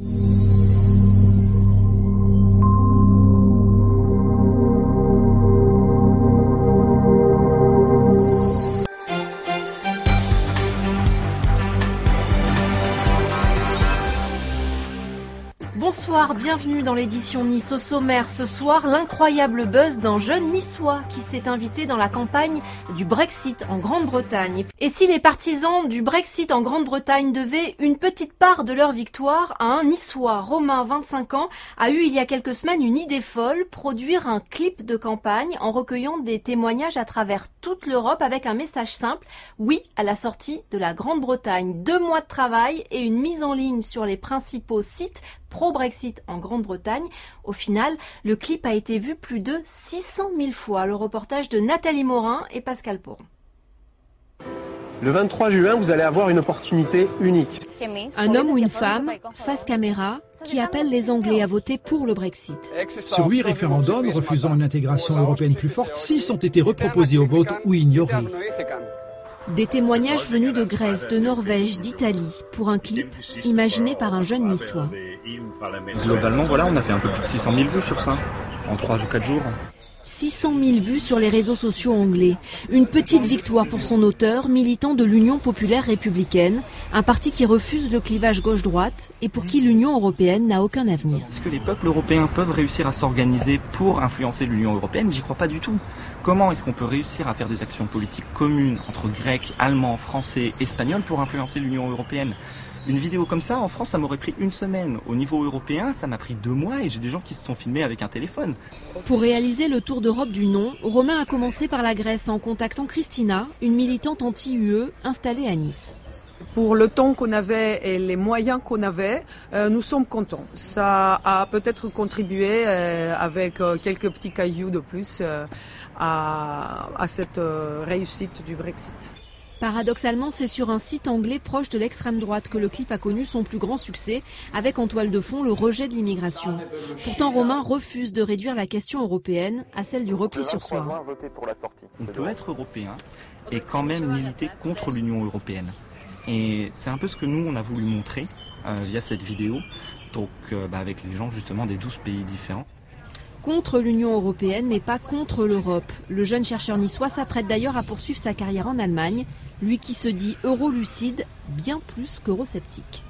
Mm-hmm. Bonsoir, bienvenue dans l'édition Nice au sommaire. Ce soir, l'incroyable buzz d'un jeune niçois qui s'est invité dans la campagne du Brexit en Grande-Bretagne. Et si les partisans du Brexit en Grande-Bretagne devaient une petite part de leur victoire à un niçois, Romain, 25 ans, a eu il y a quelques semaines une idée folle, produire un clip de campagne en recueillant des témoignages à travers toute l'Europe avec un message simple, oui à la sortie de la Grande-Bretagne. Deux mois de travail et une mise en ligne sur les principaux sites pro-Brexit en Grande-Bretagne. Au final, le clip a été vu plus de 600 000 fois. Le reportage de Nathalie Morin et Pascal Pour. Le 23 juin, vous allez avoir une opportunité unique. Un homme ou une femme, face caméra, qui appelle les Anglais à voter pour le Brexit. Sur huit référendums refusant une intégration européenne plus forte, six ont été reproposés au vote ou ignorés. Des témoignages venus de Grèce, de Norvège, d'Italie, pour un clip imaginé par un jeune niçois. Globalement, voilà, on a fait un peu plus de 600 000 vues sur ça, en 3 ou 4 jours. 600 000 vues sur les réseaux sociaux anglais. Une petite victoire pour son auteur, militant de l'Union populaire républicaine, un parti qui refuse le clivage gauche-droite et pour qui l'Union européenne n'a aucun avenir. Est-ce que les peuples européens peuvent réussir à s'organiser pour influencer l'Union européenne? J'y crois pas du tout. Comment est-ce qu'on peut réussir à faire des actions politiques communes entre Grecs, Allemands, Français, Espagnols pour influencer l'Union européenne? Une vidéo comme ça, en France, ça m'aurait pris une semaine. Au niveau européen, ça m'a pris deux mois et j'ai des gens qui se sont filmés avec un téléphone. Pour réaliser le tour d'Europe du non, Romain a commencé par la Grèce en contactant Christina, une militante anti-UE installée à Nice. Pour le temps qu'on avait et les moyens qu'on avait, euh, nous sommes contents. Ça a peut-être contribué euh, avec euh, quelques petits cailloux de plus à, à, cette réussite du Brexit. Paradoxalement, c'est sur un site anglais proche de l'extrême droite que le clip a connu son plus grand succès, avec en toile de fond le rejet de l'immigration. Pourtant, Romain refuse de réduire la question européenne à celle du repli sur soi. On peut être européen et quand même militer contre l'Union européenne. Et c'est un peu ce que nous, on a voulu montrer euh, via cette vidéo, donc euh, bah, avec les gens justement des 12 pays différents contre l'Union européenne, mais pas contre l'Europe. Le jeune chercheur niçois s'apprête d'ailleurs à poursuivre sa carrière en Allemagne, lui qui se dit eurolucide bien plus qu'eurosceptique.